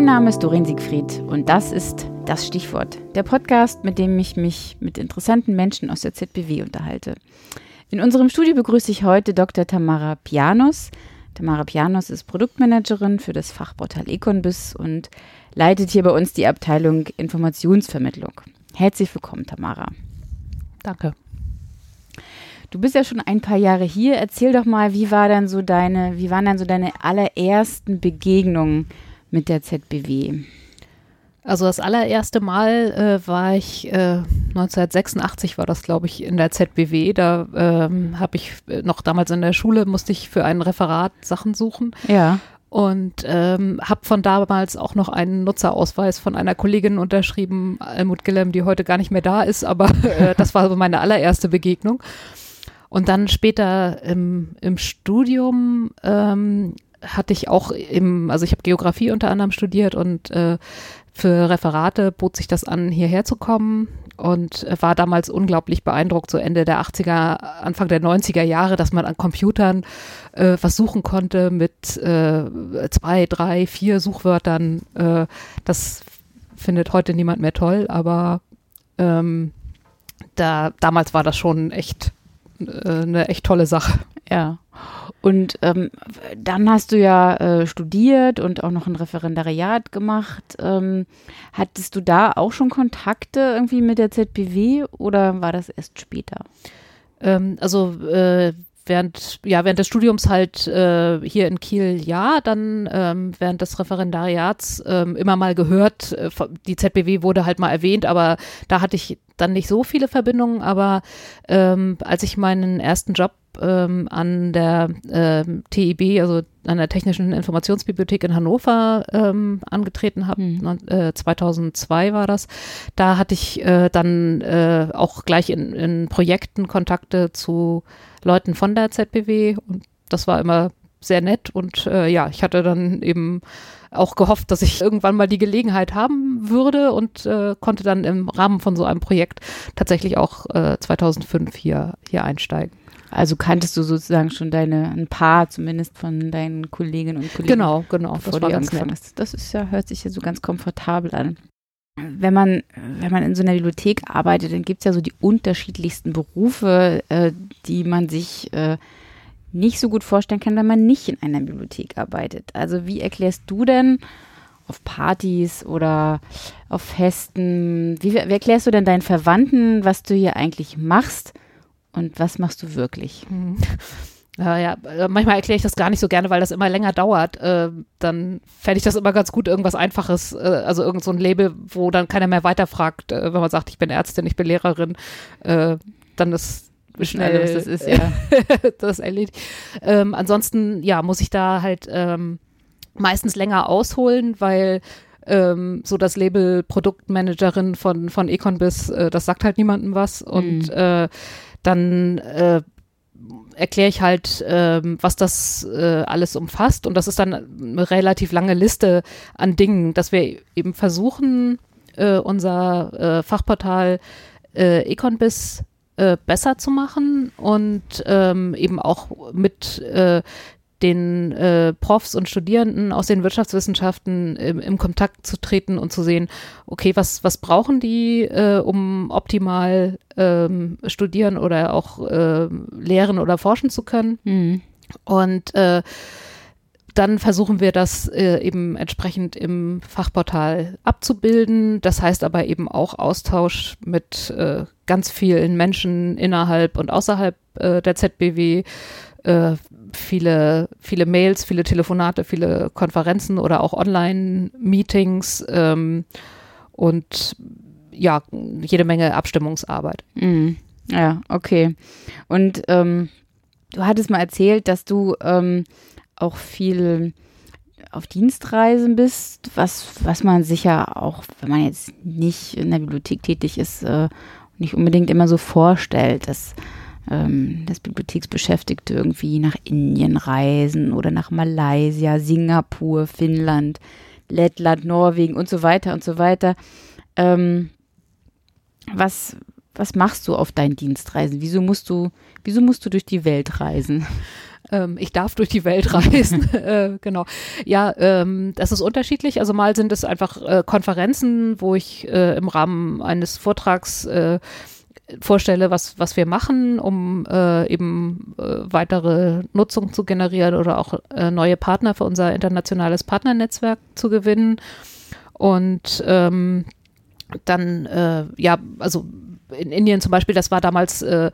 Mein Name ist Doreen Siegfried und das ist das Stichwort, der Podcast, mit dem ich mich mit interessanten Menschen aus der ZBW unterhalte. In unserem Studio begrüße ich heute Dr. Tamara Pianos. Tamara Pianos ist Produktmanagerin für das Fachportal Econbis und leitet hier bei uns die Abteilung Informationsvermittlung. Herzlich willkommen, Tamara. Danke. Du bist ja schon ein paar Jahre hier. Erzähl doch mal, wie war dann so deine, wie waren dann so deine allerersten Begegnungen mit der ZBW? Also das allererste Mal äh, war ich äh, 1986 war das, glaube ich, in der ZBW. Da ähm, habe ich äh, noch damals in der Schule musste ich für ein Referat Sachen suchen. Ja. Und ähm, habe von damals auch noch einen Nutzerausweis von einer Kollegin unterschrieben, Almut Gillem, die heute gar nicht mehr da ist, aber äh, das war so meine allererste Begegnung. Und dann später im, im Studium ähm, hatte ich auch im, also ich habe Geografie unter anderem studiert und äh, für Referate bot sich das an, hierher zu kommen und war damals unglaublich beeindruckt, so Ende der 80er, Anfang der 90er Jahre, dass man an Computern äh, was suchen konnte mit äh, zwei, drei, vier Suchwörtern. Äh, das findet heute niemand mehr toll, aber ähm, da, damals war das schon echt äh, eine echt tolle Sache. Ja. Und ähm, dann hast du ja äh, studiert und auch noch ein Referendariat gemacht. Ähm, hattest du da auch schon Kontakte irgendwie mit der ZBW oder war das erst später? Ähm, also äh, während, ja, während des Studiums halt äh, hier in Kiel ja, dann ähm, während des Referendariats ähm, immer mal gehört, äh, die ZBW wurde halt mal erwähnt, aber da hatte ich dann nicht so viele Verbindungen, aber ähm, als ich meinen ersten Job ähm, an der ähm, TIB, also an der Technischen Informationsbibliothek in Hannover ähm, angetreten habe, mhm. äh, 2002 war das, da hatte ich äh, dann äh, auch gleich in, in Projekten Kontakte zu Leuten von der ZBW und das war immer sehr nett und äh, ja, ich hatte dann eben auch gehofft, dass ich irgendwann mal die Gelegenheit haben würde und äh, konnte dann im Rahmen von so einem Projekt tatsächlich auch äh, 2005 hier, hier einsteigen. Also kanntest du sozusagen schon deine, ein paar zumindest von deinen Kolleginnen und Kollegen. Genau, genau. Das war ganz nett. Hast. Das ist ja, hört sich ja so ganz komfortabel an. Wenn man, wenn man in so einer Bibliothek arbeitet, dann gibt es ja so die unterschiedlichsten Berufe, äh, die man sich äh, nicht so gut vorstellen kann, wenn man nicht in einer Bibliothek arbeitet. Also wie erklärst du denn auf Partys oder auf Festen, wie, wie erklärst du denn deinen Verwandten, was du hier eigentlich machst und was machst du wirklich? Mhm. Ja, ja, äh, manchmal erkläre ich das gar nicht so gerne, weil das immer länger dauert. Äh, dann fände ich das immer ganz gut, irgendwas Einfaches, äh, also irgend so ein Label, wo dann keiner mehr weiterfragt, äh, wenn man sagt, ich bin Ärztin, ich bin Lehrerin, äh, dann ist schnell. Also, das ist ja. das erledigt. Ähm, ansonsten, ja, muss ich da halt ähm, meistens länger ausholen, weil ähm, so das Label Produktmanagerin von, von Econbis, äh, das sagt halt niemandem was. Und mhm. Dann äh, erkläre ich halt, ähm, was das äh, alles umfasst. Und das ist dann eine relativ lange Liste an Dingen, dass wir eben versuchen, äh, unser äh, Fachportal äh, Econbis äh, besser zu machen und ähm, eben auch mit äh, den äh, Profs und Studierenden aus den Wirtschaftswissenschaften im, im, Kontakt zu treten und zu sehen, okay, was, was brauchen die, äh, um optimal ähm, studieren oder auch äh, lehren oder forschen zu können. Mhm. Und äh, dann versuchen wir das äh, eben entsprechend im Fachportal abzubilden. Das heißt aber eben auch Austausch mit äh, ganz vielen Menschen innerhalb und außerhalb äh, der ZBW. Äh, viele, viele Mails, viele Telefonate, viele Konferenzen oder auch Online-Meetings ähm, und ja, jede Menge Abstimmungsarbeit. Mhm. Ja, okay. Und ähm, du hattest mal erzählt, dass du ähm, auch viel auf Dienstreisen bist, was, was man sicher auch, wenn man jetzt nicht in der Bibliothek tätig ist, äh, nicht unbedingt immer so vorstellt, dass, ähm, dass Bibliotheksbeschäftigte irgendwie nach Indien reisen oder nach Malaysia, Singapur, Finnland, Lettland, Norwegen und so weiter und so weiter. Ähm, was, was machst du auf deinen Dienstreisen? Wieso musst du, wieso musst du durch die Welt reisen? Ähm, ich darf durch die Welt reisen. äh, genau. Ja, ähm, das ist unterschiedlich. Also mal sind es einfach äh, Konferenzen, wo ich äh, im Rahmen eines Vortrags äh, vorstelle, was, was wir machen, um äh, eben äh, weitere Nutzung zu generieren oder auch äh, neue Partner für unser internationales Partnernetzwerk zu gewinnen. Und ähm, dann, äh, ja, also in Indien zum Beispiel, das war damals äh,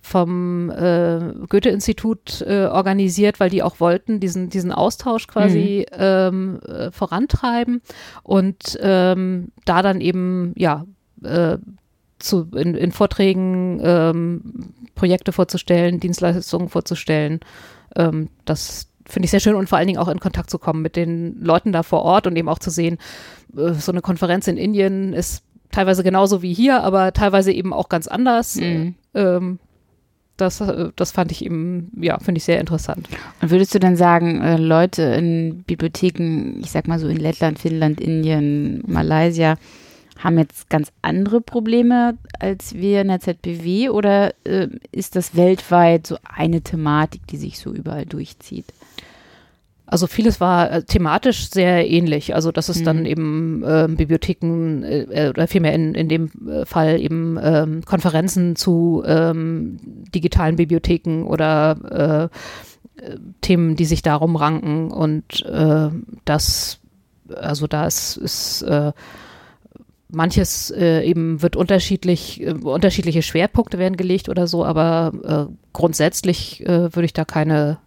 vom äh, Goethe-Institut organisiert, weil die auch wollten, diesen, diesen Austausch quasi mhm. ähm, äh, vorantreiben und ähm, da dann eben, ja, zu, in, in Vorträgen ähm, Projekte vorzustellen, Dienstleistungen vorzustellen. Ähm, das finde ich sehr schön und vor allen Dingen auch in Kontakt zu kommen mit den Leuten da vor Ort und eben auch zu sehen, äh, so eine Konferenz in Indien ist teilweise genauso wie hier, aber teilweise eben auch ganz anders. Mhm. Ähm, das, äh, das fand ich eben, ja, finde ich sehr interessant. Und würdest du dann sagen, äh, Leute in Bibliotheken, ich sag mal so in Lettland, Finnland, Indien, Malaysia, haben jetzt ganz andere Probleme als wir in der ZBW oder äh, ist das weltweit so eine Thematik, die sich so überall durchzieht? Also vieles war äh, thematisch sehr ähnlich. Also dass es mhm. dann eben äh, Bibliotheken äh, oder vielmehr in, in dem äh, Fall eben ähm, Konferenzen zu ähm, digitalen Bibliotheken oder äh, äh, Themen, die sich darum ranken. Und das, also da ist, ist manches äh, eben wird unterschiedlich, äh, unterschiedliche Schwerpunkte werden gelegt oder so, aber äh, grundsätzlich äh, würde ich da keine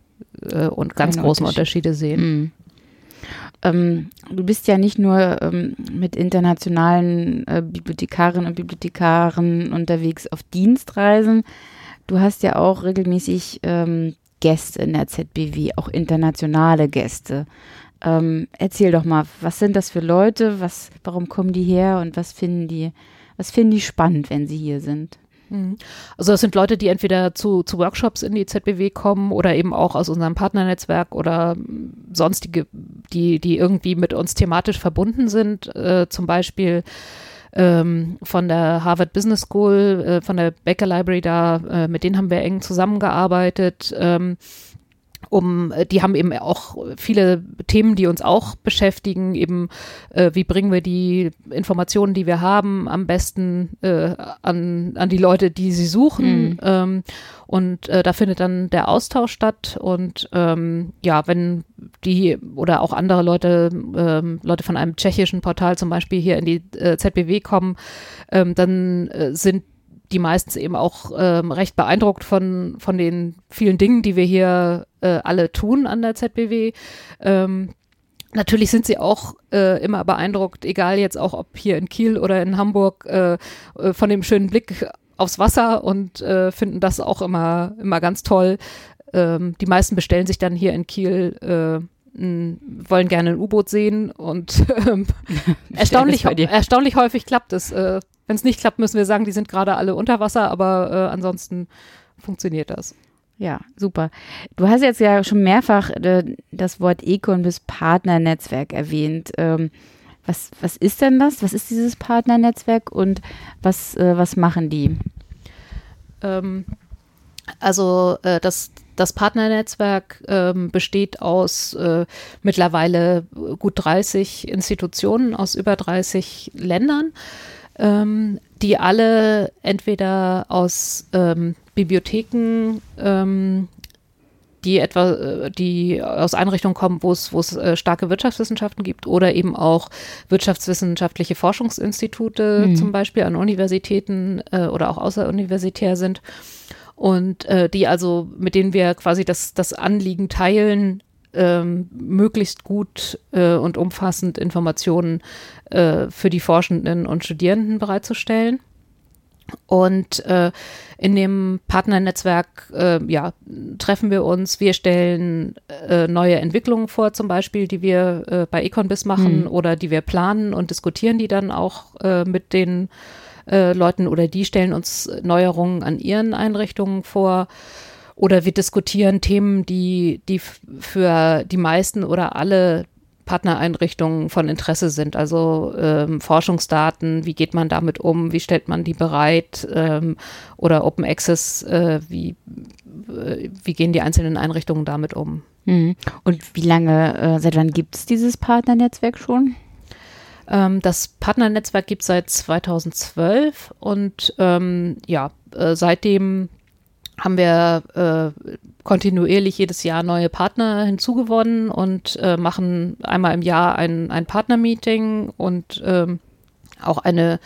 äh, und ganz keine großen Unterschiede, Unterschiede sehen. Mhm. Ähm, du bist ja nicht nur ähm, mit internationalen äh, Bibliothekarinnen und Bibliothekaren unterwegs auf Dienstreisen. Du hast ja auch regelmäßig ähm, Gäste in der ZBW, auch internationale Gäste. Ähm, erzähl doch mal, was sind das für Leute? Was, warum kommen die her und was finden die, was finden die spannend, wenn sie hier sind? Mhm. Also das sind Leute, die entweder zu, zu Workshops in die ZBW kommen oder eben auch aus unserem Partnernetzwerk oder sonstige, die, die irgendwie mit uns thematisch verbunden sind. Äh, zum Beispiel ähm, von der Harvard Business School, äh, von der Baker Library da, äh, mit denen haben wir eng zusammengearbeitet. Ähm, um, äh, die haben eben auch viele Themen, die uns auch beschäftigen, eben äh, wie bringen wir die Informationen, die wir haben, am besten äh, an, an die Leute, die sie suchen. Mhm. Ähm, und äh, da findet dann der Austausch statt und ähm, ja, wenn die oder auch andere Leute, ähm, Leute von einem tschechischen Portal zum Beispiel hier in die äh, ZBW kommen, ähm, dann äh, sind die meistens eben auch ähm, recht beeindruckt von, von den vielen Dingen, die wir hier äh, alle tun an der ZBW. Ähm, Natürlich sind sie auch äh, immer beeindruckt, egal jetzt auch ob hier in Kiel oder in Hamburg, äh, äh, von dem schönen Blick aufs Wasser und äh, finden das auch immer, immer ganz toll. Ähm, die meisten bestellen sich dann hier in Kiel, äh, wollen gerne ein U-Boot sehen und ähm, erstaunlich, erstaunlich häufig klappt es. Wenn es nicht klappt, müssen wir sagen, die sind gerade alle unter Wasser, aber äh, ansonsten funktioniert das. Ja, super. Du hast jetzt ja schon mehrfach äh, das Wort Econ bis Partnernetzwerk erwähnt. Ähm, was, was ist denn das? Was ist dieses Partnernetzwerk und was, äh, was machen die? Ähm, also äh, das, das Partnernetzwerk ähm, besteht aus äh, mittlerweile gut 30 Institutionen aus über 30 Ländern ähm, die alle entweder aus ähm, Bibliotheken, ähm, die etwa, äh, die aus Einrichtungen kommen, wo es, wo es äh, starke Wirtschaftswissenschaften gibt oder eben auch wirtschaftswissenschaftliche Forschungsinstitute mhm. zum Beispiel an Universitäten äh, oder auch außeruniversitär sind und äh, die also, mit denen wir quasi das, das Anliegen teilen, ähm, möglichst gut äh, und umfassend Informationen äh, für die Forschenden und Studierenden bereitzustellen. Und äh, in dem Partnernetzwerk äh, ja, treffen wir uns, wir stellen äh, neue Entwicklungen vor, zum Beispiel, die wir äh, bei Econbis machen mhm. oder die wir planen und diskutieren die dann auch äh, mit den äh, Leuten oder die stellen uns Neuerungen an ihren Einrichtungen vor. Oder wir diskutieren Themen, die, die für die meisten oder alle Partnereinrichtungen von Interesse sind. Also ähm, Forschungsdaten, wie geht man damit um, wie stellt man die bereit ähm, oder Open Access, äh, wie äh, wie gehen die einzelnen Einrichtungen damit um. Mhm. Und wie lange, äh, seit wann gibt es dieses Partnernetzwerk schon? Ähm, das Partnernetzwerk gibt es seit 2012 und ähm, ja, äh, seitdem haben wir äh, kontinuierlich jedes Jahr neue Partner hinzugewonnen und äh, machen einmal im Jahr ein, ein Partnermeeting und ähm, auch eine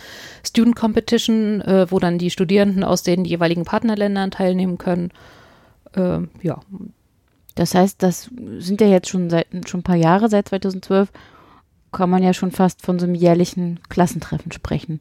Student Competition, äh, wo dann die Studierenden aus den jeweiligen Partnerländern teilnehmen können. Äh, ja. Das heißt, das sind ja jetzt schon seit schon ein paar Jahre, seit 2012 kann man ja schon fast von so einem jährlichen Klassentreffen sprechen.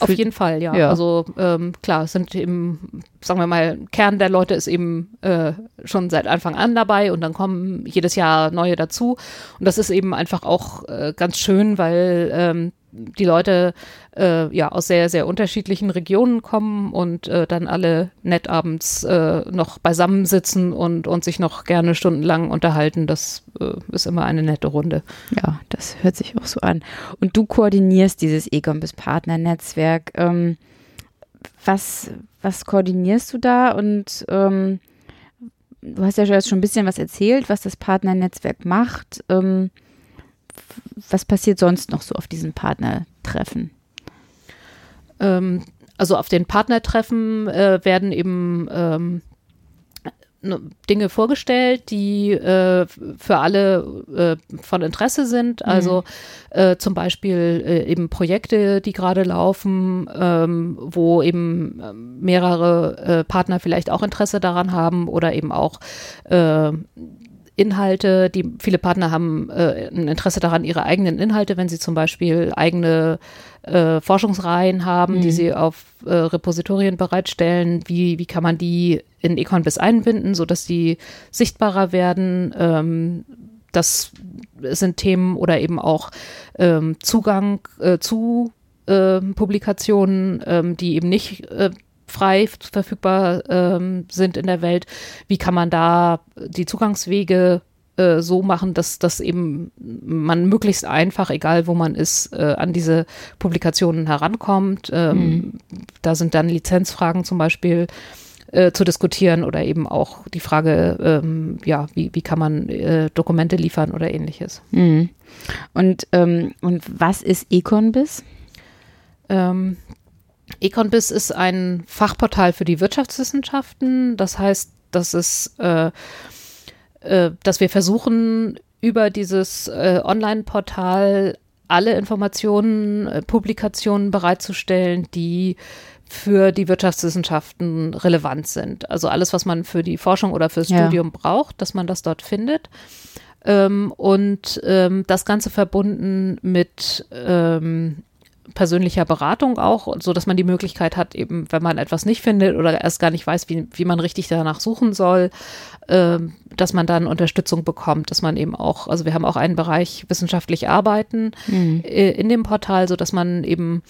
Auf jeden Fall, ja. ja. Also ähm, klar, sind eben, sagen wir mal, Kern der Leute ist eben äh, schon seit Anfang an dabei und dann kommen jedes Jahr neue dazu. Und das ist eben einfach auch äh, ganz schön, weil ähm, die Leute äh, ja aus sehr, sehr unterschiedlichen Regionen kommen und äh, dann alle nett abends äh, noch beisammensitzen und, und sich noch gerne stundenlang unterhalten. Das äh, ist immer eine nette Runde. Ja, das hört sich auch so an. Und du koordinierst dieses Ecombis Partnernetzwerk. Ähm, was, was koordinierst du da? Und ähm, du hast ja schon ein bisschen was erzählt, was das Partnernetzwerk macht. Ähm, was passiert sonst noch so auf diesen Partnertreffen? Ähm, also auf den Partnertreffen äh, werden eben ähm, Dinge vorgestellt, die äh, für alle äh, von Interesse sind. Mhm. Also äh, zum Beispiel äh, eben Projekte, die gerade laufen, ähm, wo eben ähm, mehrere äh, Partner vielleicht auch Interesse daran haben oder eben auch Inhalte, die viele Partner haben äh, ein Interesse daran, ihre eigenen Inhalte, wenn sie zum Beispiel eigene äh, Forschungsreihen haben, mhm. die sie auf äh, Repositorien bereitstellen, wie, wie kann man die in Econbis einbinden, sodass die sichtbarer werden. Ähm, das sind Themen oder eben auch ähm, Zugang äh, zu äh, Publikationen, ähm, die eben nicht äh, frei verfügbar ähm, sind in der Welt. Wie kann man da die Zugangswege äh, so machen, dass, dass eben man möglichst einfach, egal wo man ist, äh, an diese Publikationen herankommt. Ähm, mhm. Da sind dann Lizenzfragen zum Beispiel äh, zu diskutieren oder eben auch die Frage, ähm, ja, wie, wie kann man äh, Dokumente liefern oder ähnliches. Mhm. Und, ähm, und was ist Econbis? Ähm, Econbis ist ein Fachportal für die Wirtschaftswissenschaften. Das heißt, dass es, äh, äh, dass wir versuchen, über dieses äh, Online-Portal alle Informationen, äh, Publikationen bereitzustellen, die für die Wirtschaftswissenschaften relevant sind. Also alles, was man für die Forschung oder fürs ja. Studium braucht, dass man das dort findet. Ähm, und ähm, das Ganze verbunden mit ähm, persönlicher Beratung auch, so dass man die Möglichkeit hat, eben, wenn man etwas nicht findet oder erst gar nicht weiß, wie, wie man richtig danach suchen soll, äh, dass man dann Unterstützung bekommt, dass man eben auch, also wir haben auch einen Bereich wissenschaftlich arbeiten mhm. äh, in dem Portal, so dass man eben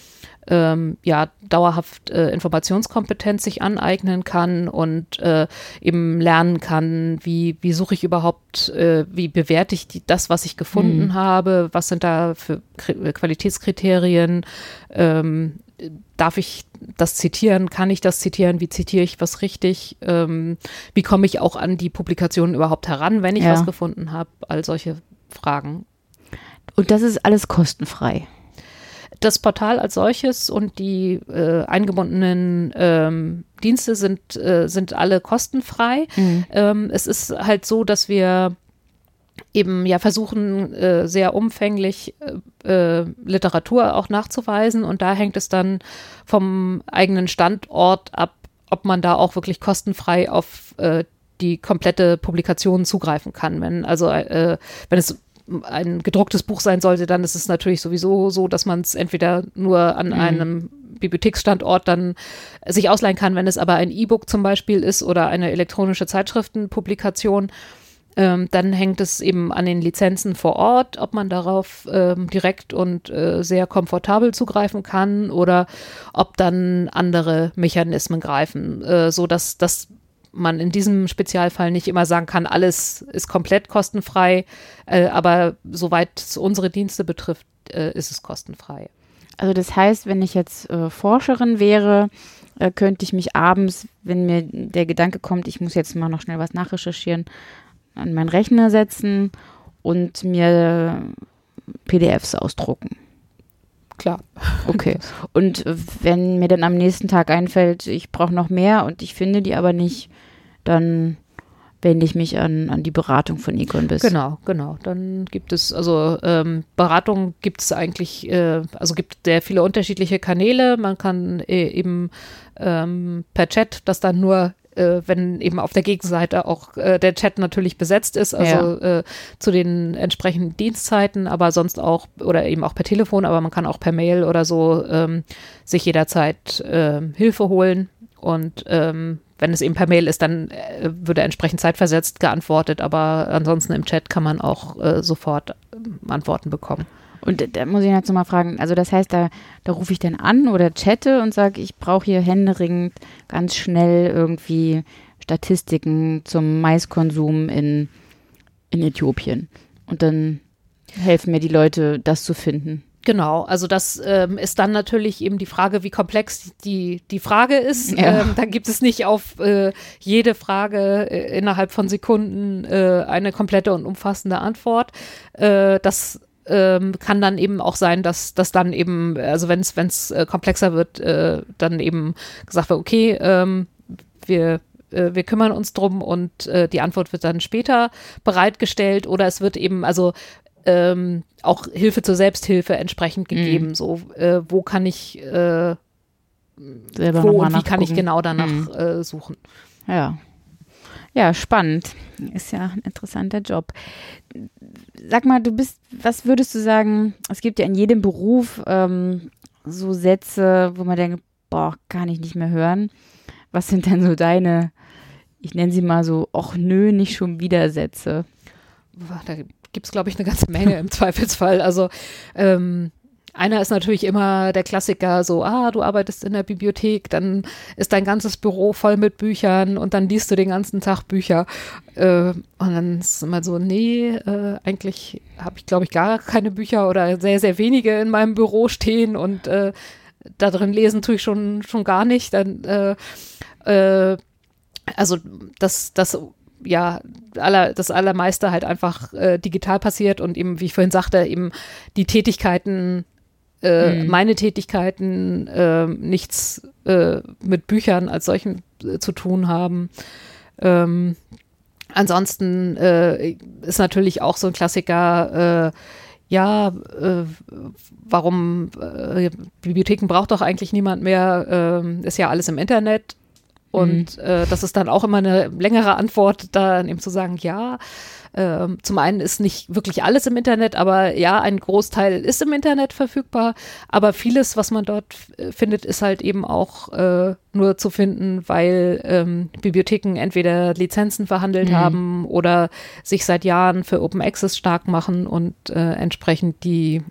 ähm, ja dauerhaft äh, Informationskompetenz sich aneignen kann und äh, eben lernen kann, wie, wie suche ich überhaupt, äh, wie bewerte ich die, das, was ich gefunden mhm. habe, was sind da für K Qualitätskriterien, ähm, darf ich das zitieren, kann ich das zitieren, wie zitiere ich was richtig, ähm, wie komme ich auch an die Publikationen überhaupt heran, wenn ich ja. was gefunden habe, all solche Fragen. Und das ist alles kostenfrei das Portal als solches und die äh, eingebundenen ähm, Dienste sind, äh, sind alle kostenfrei. Mhm. Ähm, es ist halt so, dass wir eben ja versuchen, äh, sehr umfänglich äh, Literatur auch nachzuweisen und da hängt es dann vom eigenen Standort ab, ob man da auch wirklich kostenfrei auf äh, die komplette Publikation zugreifen kann. Wenn also äh, wenn es ein gedrucktes Buch sein sollte, dann ist es natürlich sowieso so, dass man es entweder nur an mhm. einem Bibliotheksstandort dann sich ausleihen kann, wenn es aber ein E-Book zum Beispiel ist oder eine elektronische Zeitschriftenpublikation. Ähm, dann hängt es eben an den Lizenzen vor Ort, ob man darauf ähm, direkt und äh, sehr komfortabel zugreifen kann oder ob dann andere Mechanismen greifen, äh, so dass das man in diesem Spezialfall nicht immer sagen kann, alles ist komplett kostenfrei, äh, aber soweit es unsere Dienste betrifft, äh, ist es kostenfrei. Also das heißt, wenn ich jetzt äh, Forscherin wäre, äh, könnte ich mich abends, wenn mir der Gedanke kommt, ich muss jetzt mal noch schnell was nachrecherchieren, an meinen Rechner setzen und mir PDFs ausdrucken. Klar. Okay. Und wenn mir dann am nächsten Tag einfällt, ich brauche noch mehr und ich finde die aber nicht, dann wende ich mich an, an die Beratung von Econbiz. Genau, genau. Dann gibt es, also ähm, Beratung gibt es eigentlich, äh, also gibt sehr viele unterschiedliche Kanäle. Man kann äh, eben ähm, per Chat das dann nur äh, wenn eben auf der Gegenseite auch äh, der Chat natürlich besetzt ist, also ja. äh, zu den entsprechenden Dienstzeiten, aber sonst auch oder eben auch per Telefon, aber man kann auch per Mail oder so ähm, sich jederzeit äh, Hilfe holen und ähm, wenn es eben per Mail ist, dann äh, würde entsprechend zeitversetzt geantwortet, aber ansonsten im Chat kann man auch äh, sofort Antworten bekommen. Und da muss ich jetzt nochmal fragen, also das heißt, da, da rufe ich dann an oder chatte und sage, ich brauche hier händeringend ganz schnell irgendwie Statistiken zum Maiskonsum in, in Äthiopien. Und dann helfen mir die Leute, das zu finden. Genau, also das ähm, ist dann natürlich eben die Frage, wie komplex die, die Frage ist. Ja. Ähm, dann gibt es nicht auf äh, jede Frage äh, innerhalb von Sekunden äh, eine komplette und umfassende Antwort. Äh, das ähm, kann dann eben auch sein, dass das dann eben, also wenn es wenn es äh, komplexer wird, äh, dann eben gesagt wird, okay, ähm, wir wir kümmern uns drum und äh, die Antwort wird dann später bereitgestellt oder es wird eben also ähm, auch Hilfe zur Selbsthilfe entsprechend mhm. gegeben. Mhm. So, äh, wo kann ich äh, Selber wo und wie kann ich genau danach mhm. suchen? Ja. Ja, spannend. Ist ja ein interessanter Job. Sag mal, du bist, was würdest du sagen? Es gibt ja in jedem Beruf ähm, so Sätze, wo man denkt, boah, kann ich nicht mehr hören. Was sind denn so deine, ich nenne sie mal so, ach nö, nicht schon wieder Sätze? Da gibt es, glaube ich, eine ganze Menge im Zweifelsfall. Also ähm, einer ist natürlich immer der Klassiker, so, ah, du arbeitest in der Bibliothek, dann ist dein ganzes Büro voll mit Büchern und dann liest du den ganzen Tag Bücher. Äh, und dann ist immer so, nee, äh, eigentlich habe ich, glaube ich, gar keine Bücher oder sehr, sehr wenige in meinem Büro stehen und äh, da drin lesen tue ich schon, schon gar nicht. Dann, äh, äh, also das, das ja, aller, das Allermeiste halt einfach äh, digital passiert und eben, wie ich vorhin sagte, eben die Tätigkeiten äh, mhm. meine Tätigkeiten äh, nichts äh, mit Büchern als solchen äh, zu tun haben. Ähm, ansonsten äh, ist natürlich auch so ein Klassiker, ja, warum Bibliotheken braucht doch eigentlich niemand mehr, ähm, ist ja alles im Internet. Und mhm. das ist dann auch immer eine längere Antwort, dann eben zu sagen, ja, ähm, zum einen ist nicht wirklich alles im Internet, aber ja, ein Großteil ist im Internet verfügbar. Aber vieles, was man dort äh, findet, ist halt eben auch äh, nur zu finden, weil ähm, Bibliotheken entweder Lizenzen verhandelt mhm. haben oder sich seit Jahren für Open Access stark machen und äh, entsprechend die,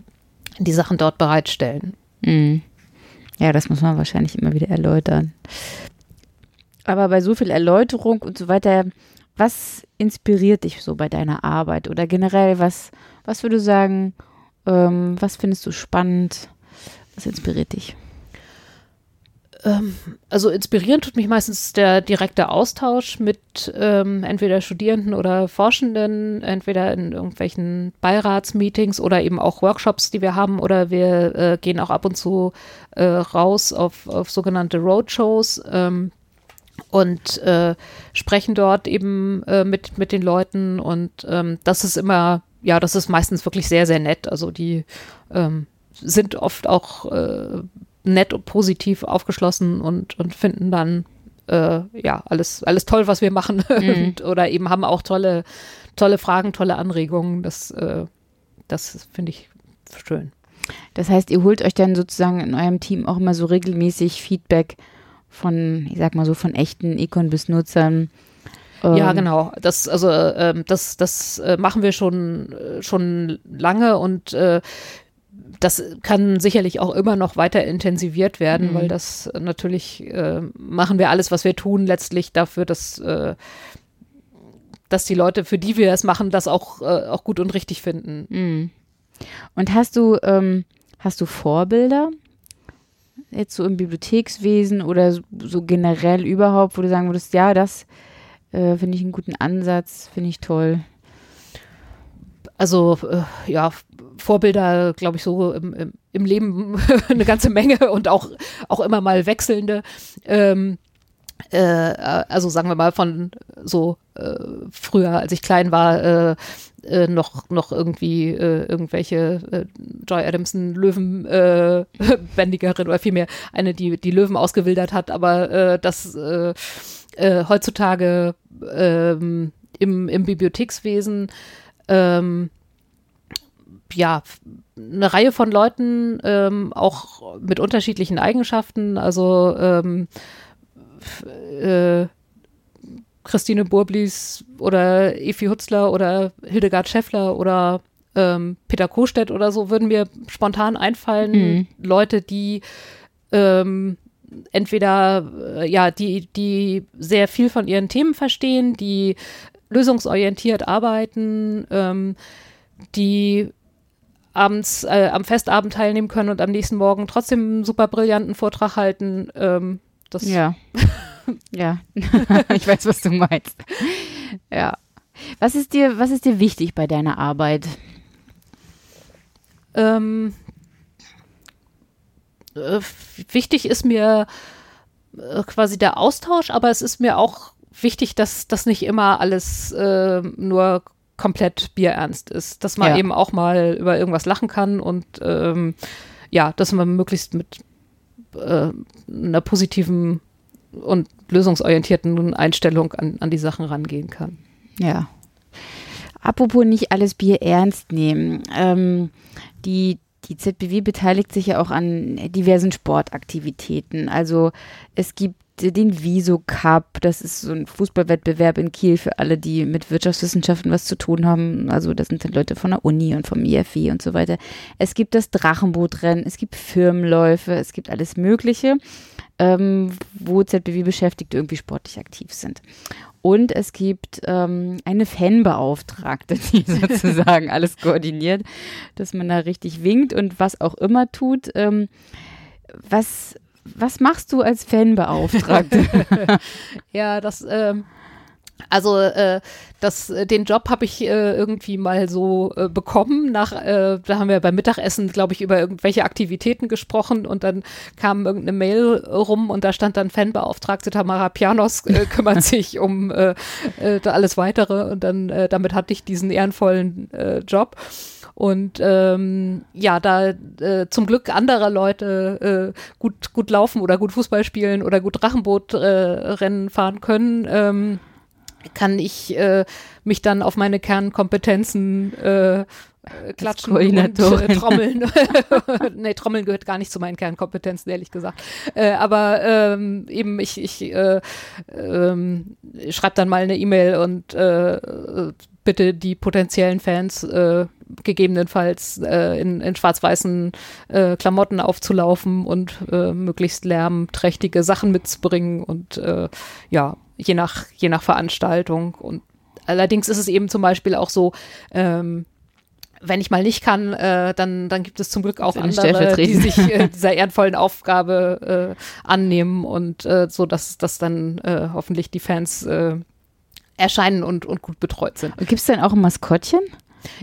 die Sachen dort bereitstellen. Mhm. Ja, das muss man wahrscheinlich immer wieder erläutern. Aber bei so viel Erläuterung und so weiter was inspiriert dich so bei deiner Arbeit oder generell, was, was würdest du sagen, ähm, was findest du spannend, was inspiriert dich? Ähm, also inspirieren tut mich meistens der direkte Austausch mit ähm, entweder Studierenden oder Forschenden, entweder in irgendwelchen Beiratsmeetings oder eben auch Workshops, die wir haben, oder wir äh, gehen auch ab und zu äh, raus auf, auf sogenannte Roadshows. Ähm, und äh, sprechen dort eben äh, mit, mit den Leuten und ähm, das ist immer, ja, das ist meistens wirklich sehr, sehr nett. Also die ähm, sind oft auch äh, nett und positiv aufgeschlossen und, und finden dann äh, ja alles, alles toll, was wir machen mhm. und, oder eben haben auch tolle, tolle Fragen, tolle Anregungen. Das, äh, das finde ich schön. Das heißt, ihr holt euch dann sozusagen in eurem Team auch immer so regelmäßig Feedback von, ich sag mal so, von echten Econ-Bis-Nutzern. ja, ähm, genau. Das, also, äh, das, das äh, machen wir schon, äh, schon lange und äh, das kann sicherlich auch immer noch weiter intensiviert werden, mhm. weil das natürlich äh, machen wir alles, was wir tun, letztlich dafür, dass, äh, dass die Leute, für die wir es machen, das auch, äh, auch gut und richtig finden. Mhm. Und hast du, ähm, hast du Vorbilder? Jetzt so im Bibliothekswesen oder so generell überhaupt, wo du sagen würdest, ja, das äh, finde ich einen guten Ansatz, finde ich toll. Also äh, ja, Vorbilder, glaube ich, so im, im, im Leben eine ganze Menge und auch, auch immer mal wechselnde. Ähm, äh, also sagen wir mal von so äh, früher, als ich klein war, äh, äh, noch, noch irgendwie äh, irgendwelche äh, Joy Adamson Löwenbändigerin oder vielmehr eine, die die Löwen ausgewildert hat, aber das heutzutage ähm, im, im Bibliothekswesen ähm, ja, eine Reihe von Leuten, ähm, auch mit unterschiedlichen Eigenschaften. Also äh, Christine Burblis oder Evi Hutzler oder Hildegard Scheffler oder ähm, Peter Kostedt oder so würden mir spontan einfallen. Mhm. Leute, die ähm, entweder äh, ja, die, die sehr viel von ihren Themen verstehen, die lösungsorientiert arbeiten, ähm, die abends äh, am Festabend teilnehmen können und am nächsten Morgen trotzdem einen super brillanten Vortrag halten. Ähm, das ja. ja, ich weiß, was du meinst. Ja. Was ist dir, was ist dir wichtig bei deiner Arbeit? Ähm, äh, wichtig ist mir äh, quasi der Austausch, aber es ist mir auch wichtig, dass das nicht immer alles äh, nur komplett bierernst ist, dass man ja. eben auch mal über irgendwas lachen kann und ähm, ja, dass man möglichst mit äh, einer positiven und lösungsorientierten Einstellung an, an die Sachen rangehen kann. Ja. Apropos nicht alles Bier ernst nehmen. Ähm, die, die ZBW beteiligt sich ja auch an diversen Sportaktivitäten. Also es gibt den Viso Cup, das ist so ein Fußballwettbewerb in Kiel für alle, die mit Wirtschaftswissenschaften was zu tun haben. Also das sind dann Leute von der Uni und vom IFW und so weiter. Es gibt das Drachenbootrennen, es gibt Firmenläufe, es gibt alles Mögliche, ähm, wo ZBW-Beschäftigte irgendwie sportlich aktiv sind. Und es gibt ähm, eine Fanbeauftragte, die sozusagen alles koordiniert, dass man da richtig winkt und was auch immer tut. Ähm, was, was machst du als Fanbeauftragte? ja, das, ähm, also äh, das, äh, den Job habe ich äh, irgendwie mal so äh, bekommen. Nach, äh, da haben wir beim Mittagessen, glaube ich, über irgendwelche Aktivitäten gesprochen und dann kam irgendeine Mail rum und da stand dann Fanbeauftragte Tamara Pianos äh, kümmert sich um äh, äh, alles weitere und dann äh, damit hatte ich diesen ehrenvollen äh, Job. Und ähm, ja, da äh, zum Glück andere Leute äh, gut, gut laufen oder gut Fußball spielen oder gut Drachenbootrennen äh, fahren können, ähm, kann ich äh, mich dann auf meine Kernkompetenzen äh, klatschen und äh, trommeln. nee, trommeln gehört gar nicht zu meinen Kernkompetenzen, ehrlich gesagt. Äh, aber ähm, eben, ich, ich äh, ähm, schreibe dann mal eine E-Mail und äh, bitte die potenziellen Fans äh, gegebenenfalls äh, in, in schwarz-weißen äh, Klamotten aufzulaufen und äh, möglichst lärmträchtige Sachen mitzubringen und äh, ja, je nach, je nach Veranstaltung. Und allerdings ist es eben zum Beispiel auch so, ähm, wenn ich mal nicht kann, äh, dann, dann gibt es zum Glück auch andere, die sich äh, dieser ehrenvollen Aufgabe äh, annehmen und äh, so, dass, dass dann äh, hoffentlich die Fans äh, erscheinen und, und gut betreut sind. Gibt es denn auch ein Maskottchen?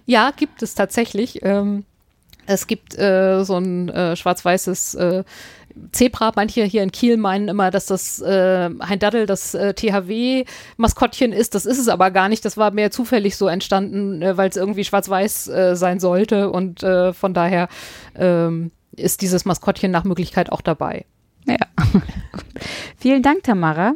Ja, gibt es tatsächlich. Ähm, es gibt äh, so ein äh, schwarz-weißes äh, Zebra. Manche hier in Kiel meinen immer, dass das äh, Daddel das äh, THW-Maskottchen ist. Das ist es aber gar nicht. Das war mehr zufällig so entstanden, äh, weil es irgendwie schwarz-weiß äh, sein sollte. Und äh, von daher ähm, ist dieses Maskottchen nach Möglichkeit auch dabei. Ja. Vielen Dank, Tamara.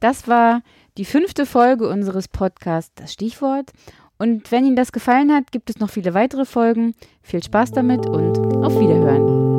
Das war die fünfte Folge unseres Podcasts Das Stichwort. Und wenn Ihnen das gefallen hat, gibt es noch viele weitere Folgen. Viel Spaß damit und auf Wiederhören.